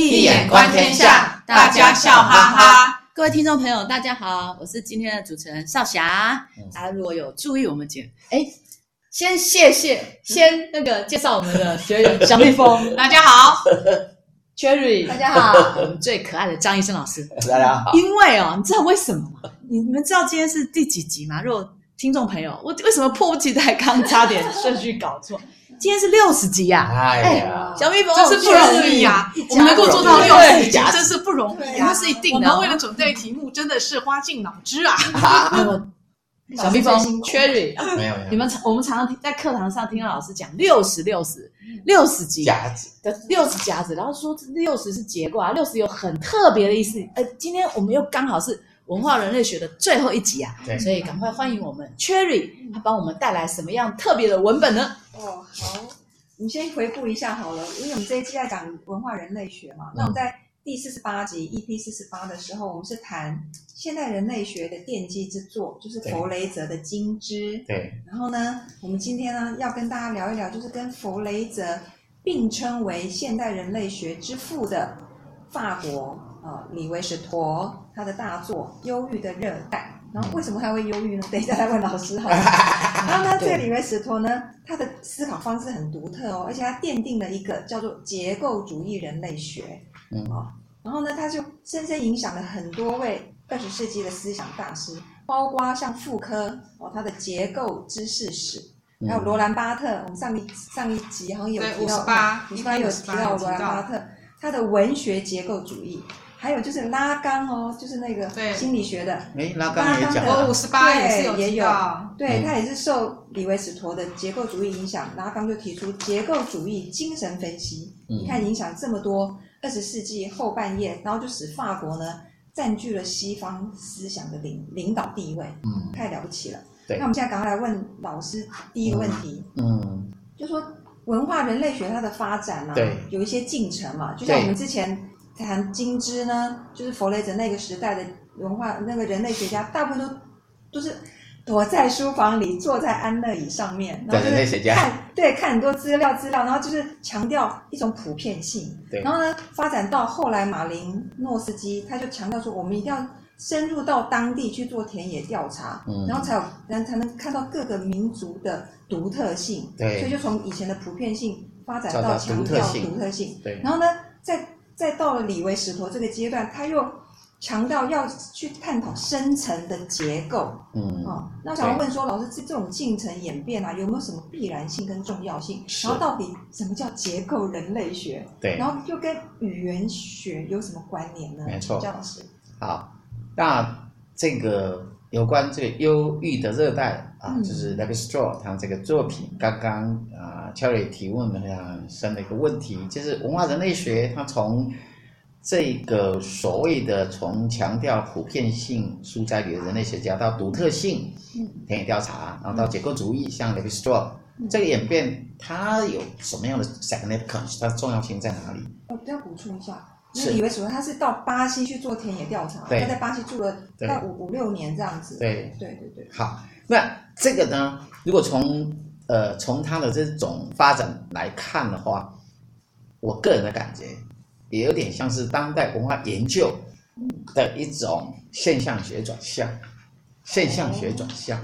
易眼观天下，大家笑哈哈。各位听众朋友，大家好，我是今天的主持人少霞。大家如果有注意我们节目，哎，先谢谢，先那个介绍我们的学员小蜜蜂，大家好；Cherry，大家好；我们最可爱的张医生老师，大家好。因为哦，你知道为什么吗？你们知道今天是第几集吗？如果听众朋友，我为什么迫不及待刚差点顺序搞错？今天是六十集呀！哎呀，小蜜蜂真是不容易呀！我们能够做到六十集，真是不容易啊！那是一定的。我们为了准备题目，真的是花尽脑汁啊！小蜜蜂，Cherry，没有，你们我们常常在课堂上听到老师讲六十六十六十集夹子的六十夹子，然后说六十是结构啊，六十有很特别的意思。呃，今天我们又刚好是。文化人类学的最后一集啊，所以赶快欢迎我们 Cherry，他帮我们带来什么样特别的文本呢？哦，好，我们先回顾一下好了，因为我们这一期在讲文化人类学嘛。嗯、那我们在第四十八集 EP 四十八的时候，我们是谈现代人类学的奠基之作，就是弗雷泽的《金枝》。对。然后呢，我们今天呢要跟大家聊一聊，就是跟弗雷泽并称为现代人类学之父的法国。呃，李维史陀他的大作《忧郁的热带》，然后为什么他会忧郁呢？等一下再问老师哈。然后呢，这个李维史陀呢，他的思考方式很独特哦，而且他奠定了一个叫做结构主义人类学。嗯哦，然后呢，他就深深影响了很多位二十世纪的思想大师，包括像傅科哦，他的结构知识史，还有罗兰巴特。我们上一上一集好像有提到，五十八有提到罗兰巴特他的文学结构主义。还有就是拉冈哦，就是那个心理学的。哎，拉冈也讲。我五十八也是有。对，他也是受李维史陀的结构主义影响，拉冈就提出结构主义精神分析。你看影响这么多，二十世纪后半叶，然后就使法国呢占据了西方思想的领领导地位。嗯，太了不起了。对。那我们现在赶快来问老师第一个问题。嗯。就说文化人类学它的发展嘛，对，有一些进程嘛，就像我们之前。谈金枝呢，就是弗雷泽那个时代的文化，那个人类学家大部分都都是躲在书房里，坐在安乐椅上面，然后就是看对看很多资料资料，然后就是强调一种普遍性。对，然后呢，发展到后来马林诺斯基他就强调说，我们一定要深入到当地去做田野调查，嗯，然后才有然后才能看到各个民族的独特性。对，所以就从以前的普遍性发展到强调独特性。对，然后呢，在再到了李维史陀这个阶段，他又强调要去探讨深层的结构。嗯，哦，那想要问说，老师，这这种进程演变啊，有没有什么必然性跟重要性？然后到底什么叫结构人类学？对，然后又跟语言学有什么关联呢？没错，姜老师。好，那这个有关这个忧郁的热带啊，就是 Lévi-Strauss 他这个作品，刚刚啊。Cherry 提问的非常深的一个问题，就是文化人类学，它从这个所谓的从强调普遍性书斋里的人类学家到独特性，田野调查，然后到结构主义，像 Lévi-Strauss 这个演变，它有什么样的 significance？它的重要性在哪里？我都要补充一下，是以为什么？他是到巴西去做田野调查，他在巴西住了大概五五六年这样子。对对对对。好，那这个呢？如果从呃，从他的这种发展来看的话，我个人的感觉也有点像是当代文化研究的一种现象学转向，现象学转向，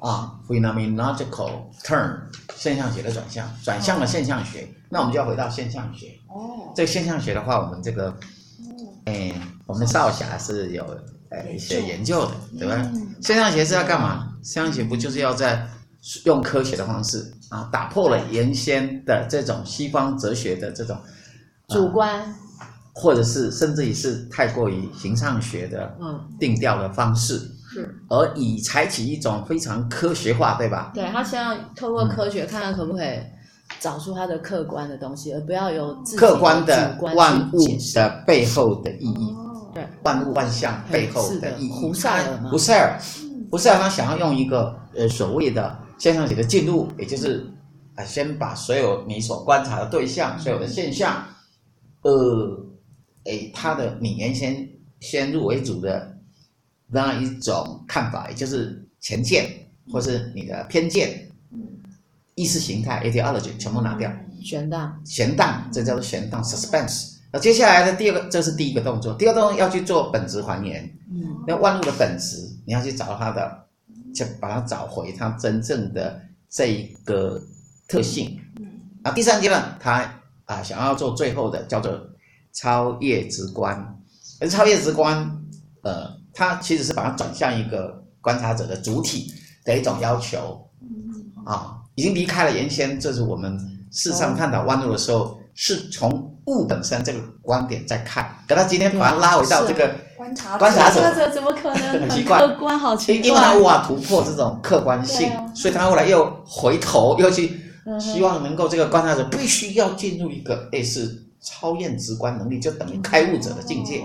啊，phenomenological turn，现象学的转向，转向了现象学，那我们就要回到现象学。哦，这个现象学的话，我们这个，哎，我们少侠是有呃一些研究的，对吧？现象学是要干嘛？现象学不就是要在用科学的方式啊，打破了原先的这种西方哲学的这种主观，啊、或者是甚至于是太过于形上学的嗯。定调的方式，是而以采取一种非常科学化，对吧？对，他先要透过科学看看可不可以找出他的客观的东西，而不要有客观的万物的背后的意义。对，万物万象背后的意义。胡塞尔吗？胡塞尔，胡塞尔他想要用一个呃所谓的。现象学的进入，也就是啊，先把所有你所观察的对象、所有的现象，呃，诶，他的你原先先入为主的那一种看法，也就是前见或是你的偏见、意识形态 ideology 全部拿掉，悬荡，悬荡，这叫做悬荡 suspense，那接下来的第二个，这是第一个动作，第二个动作要去做本质还原。嗯，那万物的本质，你要去找它的，就把它找回它真正的这一个特性。嗯，啊，第三阶段他啊想要做最后的叫做超越直观，而超越直观，呃，它其实是把它转向一个观察者的主体的一种要求。啊，已经离开了原先，这是我们事实上探讨万物的时候。是从物本身这个观点在看，可他今天把它拉回到这个观察者，观察者怎么可能 很奇怪？客观好奇怪，因为他无法突破这种客观性，啊、所以他后来又回头又去希望能够这个观察者必须要进入一个类似超验直观能力，就等于开悟者的境界。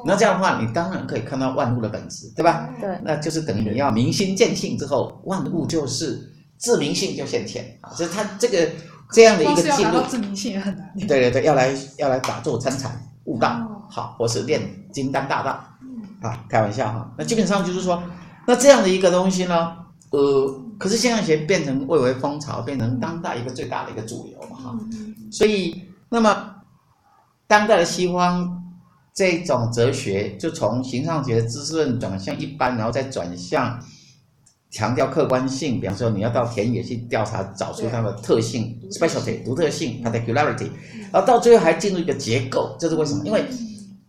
哦，那这样的话，你当然可以看到万物的本质，对吧？对，那就是等于你要明心见性之后，万物就是自明性就现前啊，就是他这个。这样的一个进入，自明性也很难。对对对，要来要来打坐参禅悟道，哦、好，或是练金丹大道，啊，开玩笑哈。那基本上就是说，那这样的一个东西呢，呃，可是现象学变成蔚为风潮，变成当代一个最大的一个主流嘛哈。所以，那么当代的西方这种哲学，就从形上学、知识论转向一般，然后再转向。强调客观性，比方说你要到田野去调查，找出它的特性，specialty 独特性，particularity，然后到最后还进入一个结构，这是为什么？因为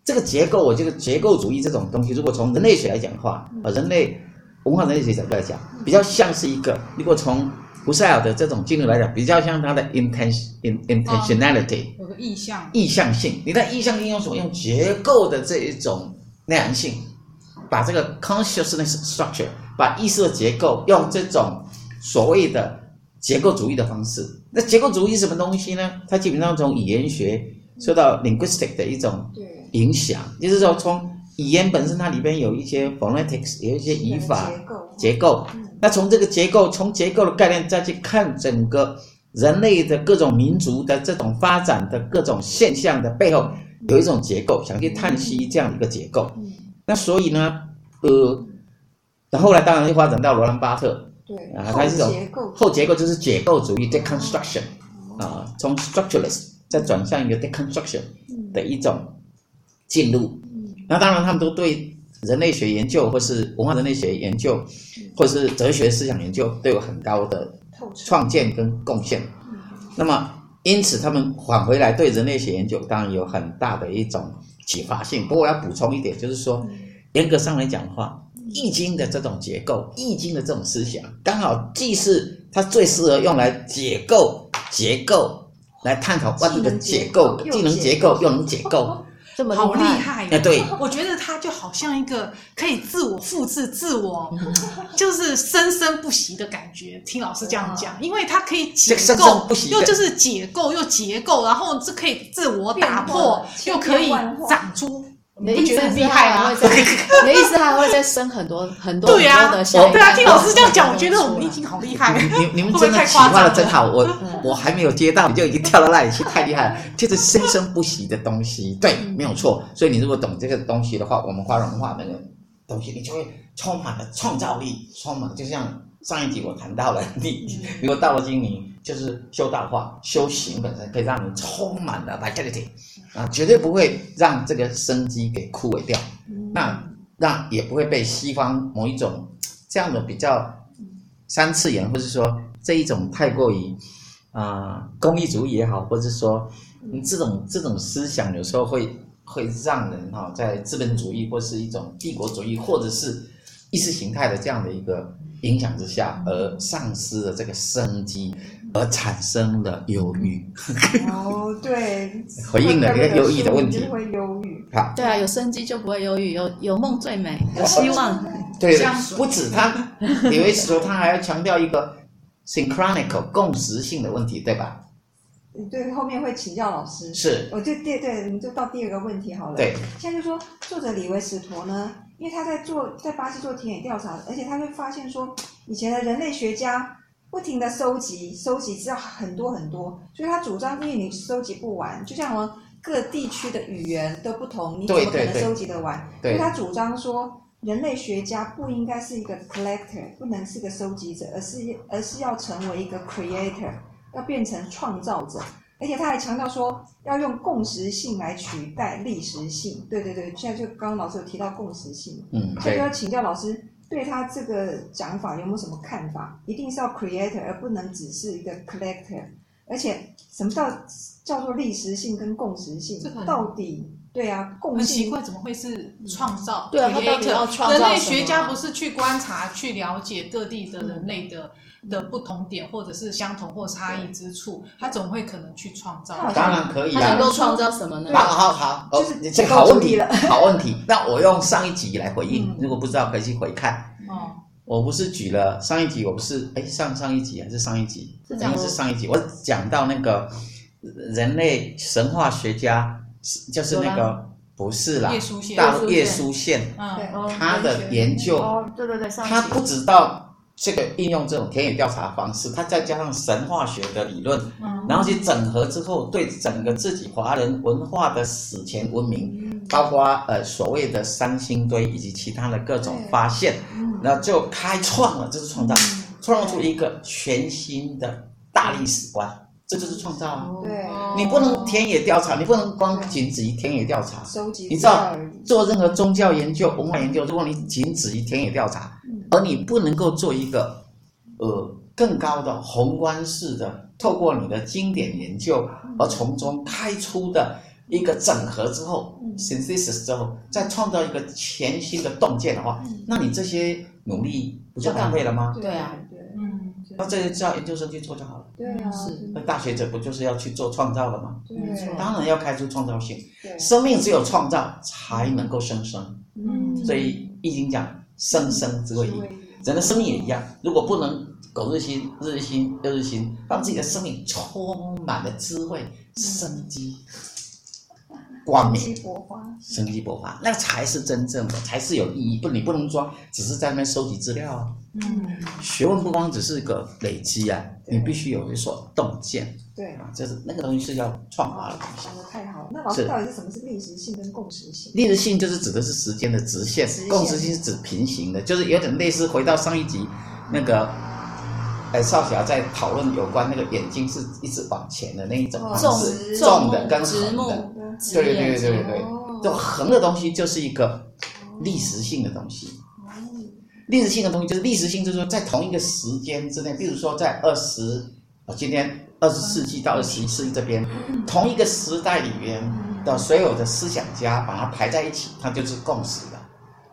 这个结构，我觉得结构主义这种东西，如果从人类学来讲的话，呃，人类文化人类学角度来讲，比较像是一个；如果从胡塞尔的这种进入来讲，比较像他的 intention intentionality，有个意向，意向性。你的意向应用什么？用结构的这一种内涵性，把这个 consciousness structure。把意识的结构用这种所谓的结构主义的方式，那结构主义是什么东西呢？它基本上从语言学受到 linguistic 的一种影响，就是说从语言本身它里边有一些 phonetics，有一些语法结构。结构，那从这个结构，从结构的概念再去看整个人类的各种民族的这种发展的各种现象的背后，有一种结构，想去探析这样一个结构。那所以呢，呃。那后来当然就发展到罗兰巴特，对啊，它是一种后结构，就是解构主义 （deconstruction） 啊，从 structuralist 再转向一个 deconstruction 的一种进入。那当然他们都对人类学研究或是文化人类学研究，或是哲学思想研究都有很高的创建跟贡献。那么因此他们返回来对人类学研究当然有很大的一种启发性。不过我要补充一点，就是说严格上来讲的话。易经的这种结构，易经的这种思想，刚好既是它最适合用来解构结构，来探讨万物的解构，既能结构又能解构，这么好厉害！哎，对，我觉得它就好像一个可以自我复制、自我 就是生生不息的感觉。听老师这样讲，因为它可以解构，又就是解构又结构，然后这可以自我打破，又可以长出。你的意思厉害啊？你的意思还会再生很多很多很多的小？对啊，听老师这样讲，我觉得我们已经好厉害。你你们真的企划的真好，我我还没有接到，你就已经跳到那里去，太厉害了。就是生生不息的东西，对，没有错。所以你如果懂这个东西的话，我们花文化那个东西，你就会充满了创造力，充满就像上一集我谈到了，你如果到了今年，就是修道化，修行本身可以让你充满了 vitality。啊，绝对不会让这个生机给枯萎掉，那那也不会被西方某一种这样的比较三次元，或者说这一种太过于啊功利主义也好，或者说你这种这种思想有时候会会让人哈在资本主义或是一种帝国主义或者是意识形态的这样的一个影响之下，而丧失了这个生机。而产生了忧郁。哦，对，回应了一个忧郁的问题。会忧郁。好，对啊，有生机就不会忧郁，有有梦最美，有希望。对，不止他，李维斯说他还要强调一个 synchronical 共识性的问题，对吧？对，后面会请教老师。是。我就对对，我们就到第二个问题好了。对。现在就说作者李维斯陀呢，因为他在做在巴西做田野调查，而且他会发现说，以前的人类学家。不停的收集，收集资料很多很多，所以他主张，因为你收集不完，就像我们各地区的语言都不同，你怎么可能收集得完？对对对，所以他主张说，人类学家不应该是一个 collector，不能是个收集者，而是而是要成为一个 creator，要变成创造者。而且他还强调说要用共识性来取代历史性。对对对，现在就刚刚老师有提到共识性，嗯，所以就要请教老师对他这个讲法有没有什么看法？一定是要 creator，而不能只是一个 collector。而且什么叫叫做历史性跟共识性？这到底？对啊，共很奇怪，怎么会是创造？对啊，他到底要创造？人类学家不是去观察、去了解各地的人类的的不同点，或者是相同或差异之处，他总会可能去创造。当然可以啊。他能够创造什么呢？好好好，就是这个好问题了，好问题。那我用上一集来回应，如果不知道可以去回看。哦，我不是举了上一集，我不是哎上上一集还是上一集？应该是上一集。我讲到那个人类神话学家。是，就是那个不是啦，大陆叶书宪，嗯，他的研究，哦，对对对，他不知道这个应用这种田野调查方式，他再加上神话学的理论，嗯，然后去整合之后，对整个自己华人文化的史前文明，嗯，包括呃所谓的三星堆以及其他的各种发现，嗯，然后就开创了，这是创造，创造出一个全新的大历史观。这就是创造啊！对，你不能田野调查，你不能光仅止于田野调查。收集，你知道，做任何宗教研究、文化研究，如果你仅止于田野调查，而你不能够做一个呃更高的宏观式的，透过你的经典研究而从中开出的一个整合之后，synthesis 之后，再创造一个全新的洞见的话，那你这些努力不就浪费了吗？对啊。那这些叫研究生去做就好了。对啊，是。那大学者不就是要去做创造了吗？对，没错。当然要开出创造性。对。生命只有创造才能够生生。嗯。所以易经讲生生之谓易，人的生命也一样。如果不能苟日新，日日新，又日新，让自己的生命充满了智慧、生机。光明，生机勃发，那才是真正的，才是有意义。不，你不能装，只是在那边收集资料。嗯，学问不光只是一个累积啊，你必须有一所洞见。对啊，就是那个东西是要创发的东西。讲的太好了，那老师到底是什么是历史性跟共识性？历史性就是指的是时间的直线，共识性是指平行的，就是有点类似回到上一集那个，哎，少侠在讨论有关那个眼睛是一直往前的那一种方式，纵的跟横的。对对对对对对，就横的东西就是一个历史性的东西。历史性的东西就是历史性，就是说在同一个时间之内，比如说在二十，今天二十世纪到二十一世纪这边，同一个时代里面的所有的思想家把它排在一起，它就是共识的。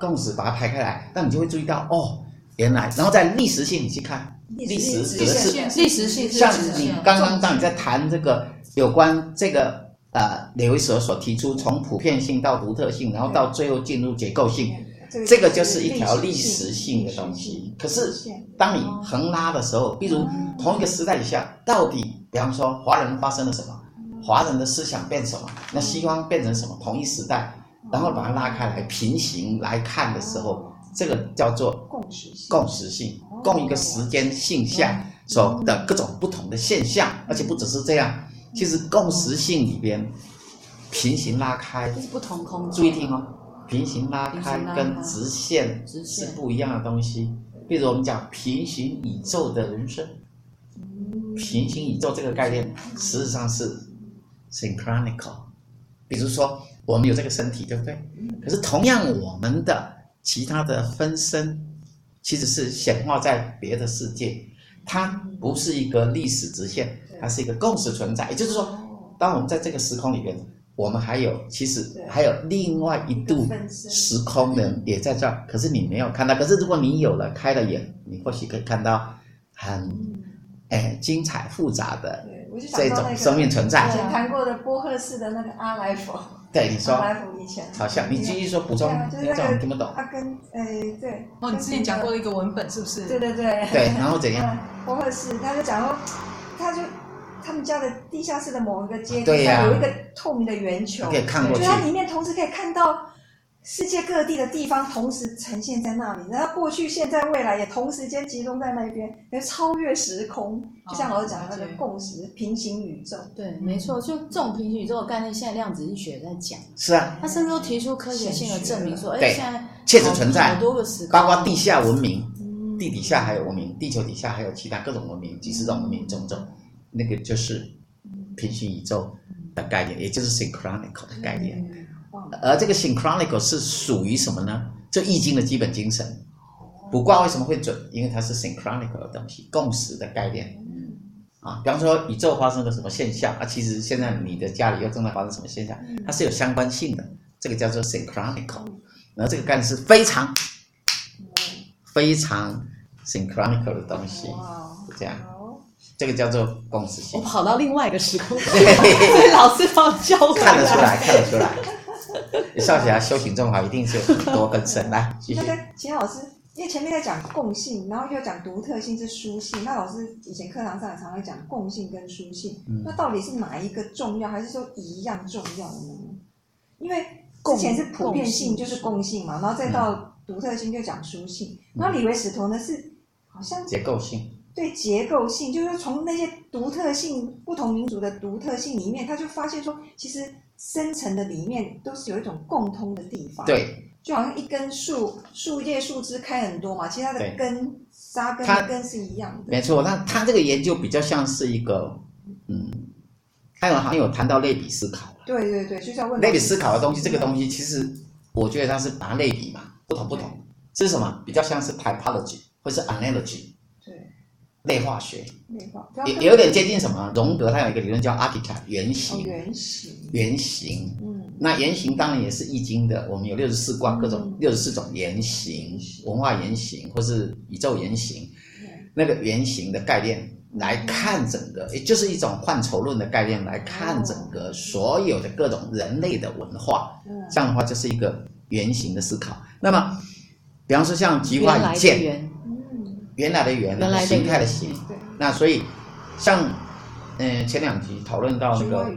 共识把它排开来，那你就会注意到哦，原来，然后在历史性你去看，历史指的是历史性，像你刚刚当你在谈这个有关这个。呃，李维所所提出从普遍性到独特性，然后到最后进入结构性，这个就是一条历史性的东西。可是当你横拉的时候，比如同一个时代底下，到底比方说华人发生了什么，华人的思想变什么，那西方变成什么？同一时代，然后把它拉开来平行来看的时候，这个叫做共识性，共识性，共一个时间性象所的各种不同的现象，而且不只是这样。其实共识性里边，平行拉开，是不同空间。注意听哦，平行拉开跟直线是不一样的东西。比如我们讲平行宇宙的人生，平行宇宙这个概念实际上是 synchronical。比如说我们有这个身体，对不对？可是同样我们的其他的分身，其实是显化在别的世界，它不是一个历史直线。它是一个共识存在，也就是说，当我们在这个时空里边，我们还有其实还有另外一度时空的人也在这儿，可是你没有看到。可是如果你有了开了眼，你或许可以看到很哎精彩复杂的这种生命存在。以前谈过的波赫士的那个阿莱佛，对你说，好像你继续说补充，就是那个听不懂。他跟哎对，哦，你之前讲过一个文本是不是？对对对。对，然后怎样？波赫士他就讲说，他就。他们家的地下室的某一个阶梯上有一个透明的圆球，可以看过去，就它里面同时可以看到世界各地的地方，同时呈现在那里。然后过去、现在、未来也同时间集中在那边，也超越时空。就像老师讲的那个共识、平行宇宙。对，没错，就这种平行宇宙的概念，现在量子力学在讲。是啊，他甚至都提出科学性的证明，说，哎，现在确实存在好多个时空，包括地下文明，地底下还有文明，地球底下还有其他各种文明，几十种文明，种种，那个就是。平行宇宙的概念，也就是 synchronical 的概念。嗯而这个 synchronical 是属于什么呢？这易经的基本精神。卜卦为什么会准？因为它是 synchronical 的东西，共识的概念。啊，比方说宇宙发生了什么现象啊，其实现在你的家里又正在发生什么现象，它是有相关性的。这个叫做 synchronical。然后这个概念是非常非常 synchronical 的东西，是这样。这个叫做共识性。我跑到另外一个时空，所以老师帮我教看得出来，看得出来。你少侠修行这么好，一定是有很多根深。来，继续。那个秦老师，因为前面在讲共性，然后又讲独特性是书性。那老师以前课堂上也常常讲共性跟书性，嗯、那到底是哪一个重要，还是说一样重要呢？因为之前是普遍性就是共性嘛，然后再到独特性就讲书性。嗯、然后李维史陀呢是好像结构性。对结构性，就是说从那些独特性、不同民族的独特性里面，他就发现说，其实深层的里面都是有一种共通的地方。对，就好像一根树，树叶、树枝开很多嘛，其实它的根、扎根、根是一样的。没错，那他这个研究比较像是一个，嗯，还有还有谈到类比思考。对对对，就是要问类比思考的东西，这个东西其实我觉得它是拿类比嘛，不同不同，这是什么？比较像是 typology 或是 analogy。类化学，也也有点接近什么？荣格他有一个理论叫 archetype 原型，原型，原型。嗯，那原型当然也是易经的。我们有六十四卦，各种六十四种原型，文化原型或是宇宙原型。那个原型的概念来看整个，也就是一种范畴论的概念来看整个所有的各种人类的文化。这样的话就是一个原型的思考。那么，比方说像菊花一见。原来的原，原来的形态的形，那所以像嗯、呃、前两集讨论到那个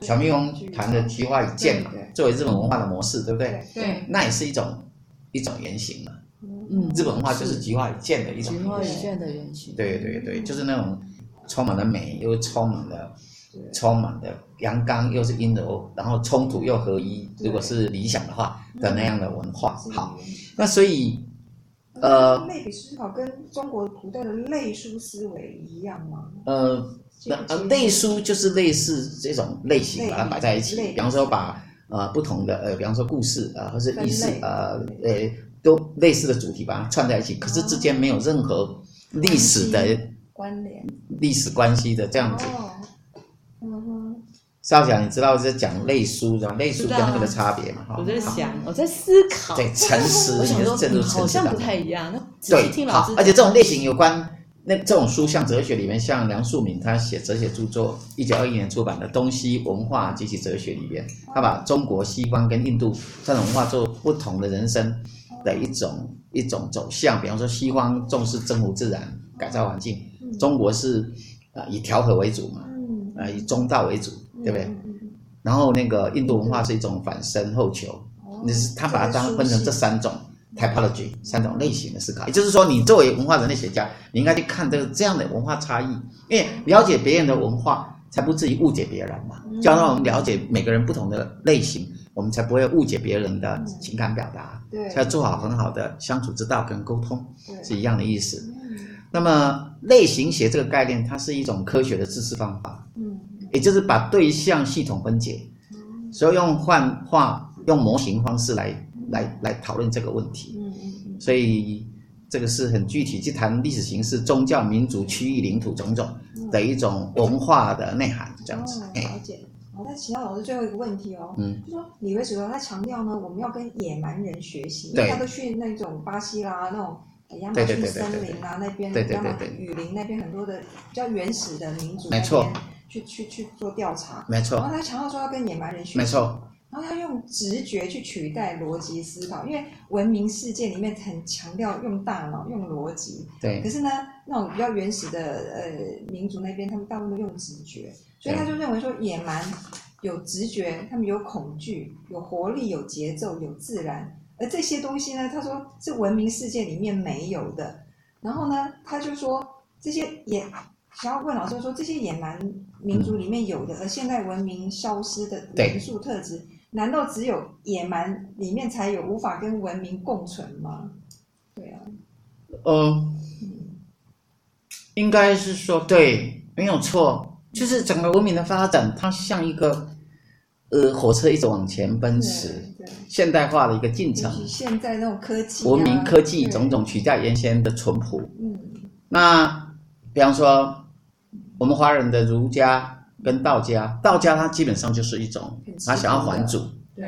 小蜜蜂谈的菊花与剑嘛，作为日本文化的模式，对不对？对，那也是一种一种原型嘛。嗯，日本文化就是菊花与剑的一种。菊花与剑的原型。对对对，就是那种充满了美，又充满了充满了阳刚，又是阴柔，然后冲突又合一。如果是理想的话的那样的文化，好，那所以。呃，类比思考跟中国古代的类书思维一样吗？呃，那呃，类书就是类似这种类型，把它摆在一起。比方说把呃不同的呃，比方说故事啊、呃，或是意思呃呃，都类似的主题把它串在一起，可是之间没有任何历史的关联、历史关系的这样子。少侠，你知道是讲类书，然后类书跟那个的差别吗？我在想，我在思考。对，诚实，你是诚实。好像不太一样。对，好，而且这种类型有关，那这种书像哲学里面，像梁漱溟他写哲学著作，一九二一年出版的《东西文化及其哲学》里面，他把中国、西方跟印度三种文化做不同的人生的一种一种走向。比方说，西方重视征服自然、改造环境，中国是啊以调和为主嘛，啊以中道为主。对不对？然后那个印度文化是一种反身后求，你是他把它当分成这三种 typology 三种类型的思考，也就是说，你作为文化人类学家，你应该去看这个这样的文化差异，因为了解别人的文化，才不至于误解别人嘛。就要让我们了解每个人不同的类型，我们才不会误解别人的情感表达，对，才做好很好的相处之道跟沟通，是一样的意思。那么类型学这个概念，它是一种科学的知识方法。也就是把对象系统分解，所以用幻化、用模型方式来来来讨论这个问题。所以这个是很具体去谈历史形势、宗教、民族、区域、领土种种的一种文化的内涵，这样子。了解。好，那其他老师最后一个问题哦。嗯。就说李维史陀他强调呢，我们要跟野蛮人学习，因为他都去那种巴西啦，那种亚马逊森林啊那边，对对对雨林那边很多的比较原始的民族。没错。去去去做调查，没错。然后他强调说要跟野蛮人学习，没错。然后他用直觉去取代逻辑思考，因为文明世界里面很强调用大脑、用逻辑。对。可是呢，那种比较原始的呃民族那边，他们大部分都用直觉，所以他就认为说野蛮有直觉，他们有恐惧、有活力、有节奏、有自然，而这些东西呢，他说是文明世界里面没有的。然后呢，他就说这些也。想要问老师说，这些野蛮民族里面有的，而现代文明消失的元素特质，对难道只有野蛮里面才有，无法跟文明共存吗？对啊，呃，应该是说对，没有错。就是整个文明的发展，它像一个呃火车一直往前奔驰，现代化的一个进程。现在那种科技、啊，文明科技种种取代原先的淳朴。嗯，那比方说我们华人的儒家跟道家，道家它基本上就是一种，他想要还祖、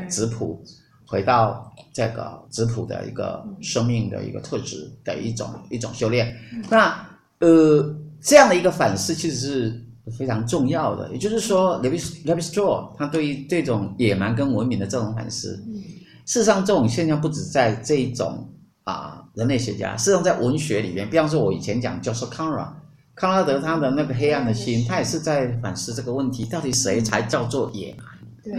质朴，回到这个质朴的一个生命的一个特质的一种一种修炼。那呃。这样的一个反思其实是非常重要的，也就是说，Lévi-Strauss 他对于这种野蛮跟文明的这种反思，事实上这种现象不止在这种啊人类学家，事实上在文学里面，比方说我以前讲叫做康拉，康拉德他的那个黑暗的心，他也是在反思这个问题，到底谁才叫做野蛮？对，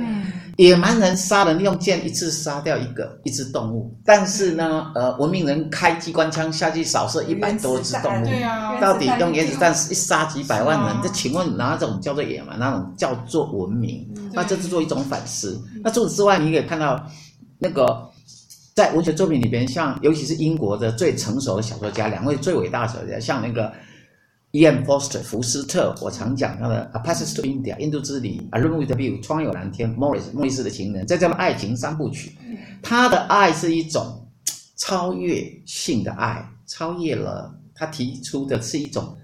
野蛮人杀人用剑一次杀掉一个一只动物，但是呢，呃，文明人开机关枪下去扫射一百多只动物，到底用原子弹一杀几百万人？这请问哪种叫做野蛮？哪种叫做文明？那这是做一种反思。那除此之外，你可以看到那个在文学作品里边，像尤其是英国的最成熟的小说家，两位最伟大的小说家，像那个。E.M. Forster 福斯特，我常讲他的《A Passage to India》印度之旅，《A Room with a View》窗有蓝天，《莫里斯莫里斯的情人》，在这样的爱情三部曲，他的爱是一种超越性的爱，超越了他提出的是一种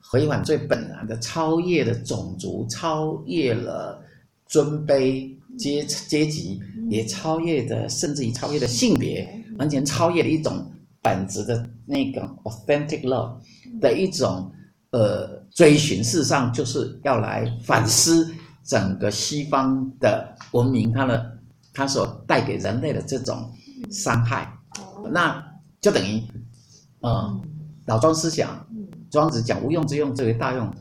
回返最本然的，超越了种族，超越了尊卑阶阶级，也超越的，甚至于超越了性别，完全超越了一种本质的那个 authentic love。的一种呃追寻，事实上就是要来反思整个西方的文明，它的它所带给人类的这种伤害，那就等于呃老庄思想，庄子讲无用之用，最为大用，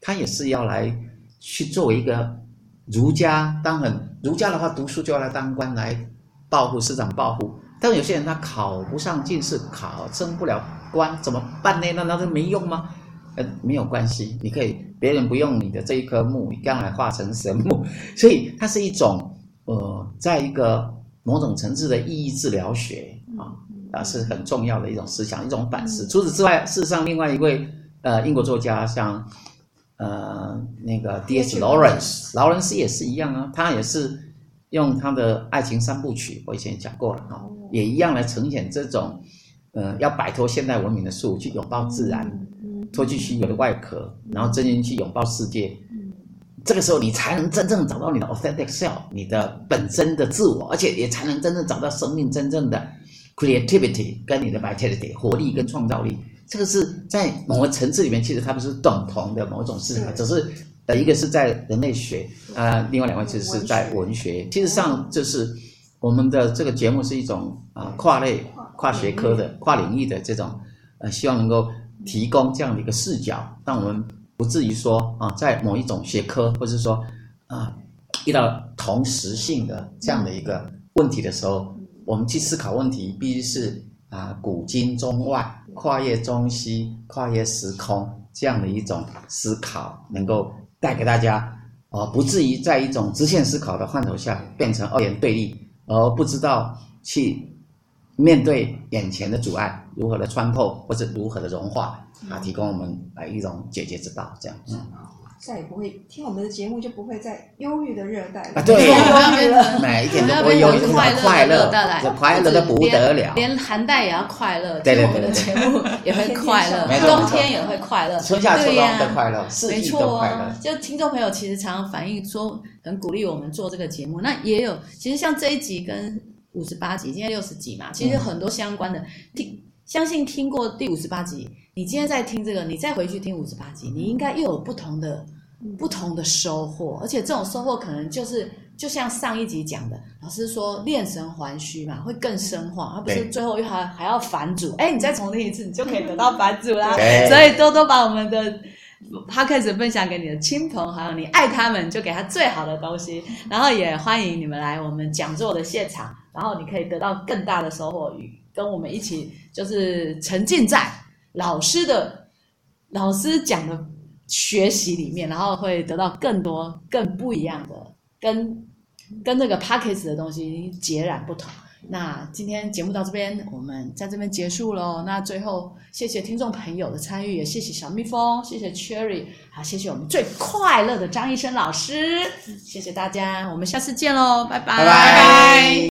他也是要来去作为一个儒家，当然儒家的话读书就要来当官来报复，市场报户，但有些人他考不上进士，考升不了。官怎么办呢？难道是没用吗？呃，没有关系，你可以别人不用你的这一颗木，你将来化成神木，所以它是一种呃，在一个某种层次的意义治疗学啊啊是很重要的一种思想，一种反思。除此之外，事实上另外一位呃英国作家像呃那个 D.S. Lawrence，劳伦斯也是一样啊，他也是用他的爱情三部曲，我以前也讲过了哈，也一样来呈现这种。呃，要摆脱现代文明的束缚，去拥抱自然，脱去虚有的外壳，然后真心去拥抱世界。这个时候，你才能真正找到你的 authentic self，你的本真的自我，而且也才能真正找到生命真正的 creativity 跟你的 vitality 活力跟创造力。这个是在某个层次里面，其实它不是等同的某种事情，只是呃，一个是在人类学，呃，另外两位其实是在文学。其实上，就是我们的这个节目是一种啊、呃、跨类。跨学科的、跨领域的这种，呃，希望能够提供这样的一个视角，让我们不至于说啊，在某一种学科，或是说啊，遇到同时性的这样的一个问题的时候，我们去思考问题，必须是啊，古今中外，跨越中西，跨越时空这样的一种思考，能够带给大家，呃，不至于在一种直线思考的范畴下变成二元对立，而不知道去。面对眼前的阻碍，如何的穿透，或者如何的融化，啊，提供我们来一种解决之道，这样。嗯，再也不会听我们的节目，就不会在忧郁的热带啊，对，每一点都不会忧郁，快乐带来，快乐的不得了，连寒带也要快乐，对对对，我们的节目也会快乐，冬天也会快乐，春夏秋冬的快乐，四季都快乐。就听众朋友其实常常反映说，很鼓励我们做这个节目。那也有，其实像这一集跟。五十八集，今天六十集嘛，其实很多相关的、嗯、听，相信听过第五十八集，你今天在听这个，你再回去听五十八集，你应该又有不同的、不同的收获，而且这种收获可能就是，就像上一集讲的，老师说炼神还虚嘛，会更深化，而不是最后又还还要返主，哎，你再重听一次，你就可以得到返主啦。所以多多把我们的。他开始分享给你的亲朋，好友你爱他们，就给他最好的东西。然后也欢迎你们来我们讲座的现场，然后你可以得到更大的收获，与跟我们一起就是沉浸在老师的老师讲的学习里面，然后会得到更多更不一样的，跟跟那个 Podcast 的东西截然不同。那今天节目到这边，我们在这边结束喽。那最后，谢谢听众朋友的参与，也谢谢小蜜蜂，谢谢 Cherry，好，谢谢我们最快乐的张医生老师，谢谢大家，我们下次见喽，拜拜。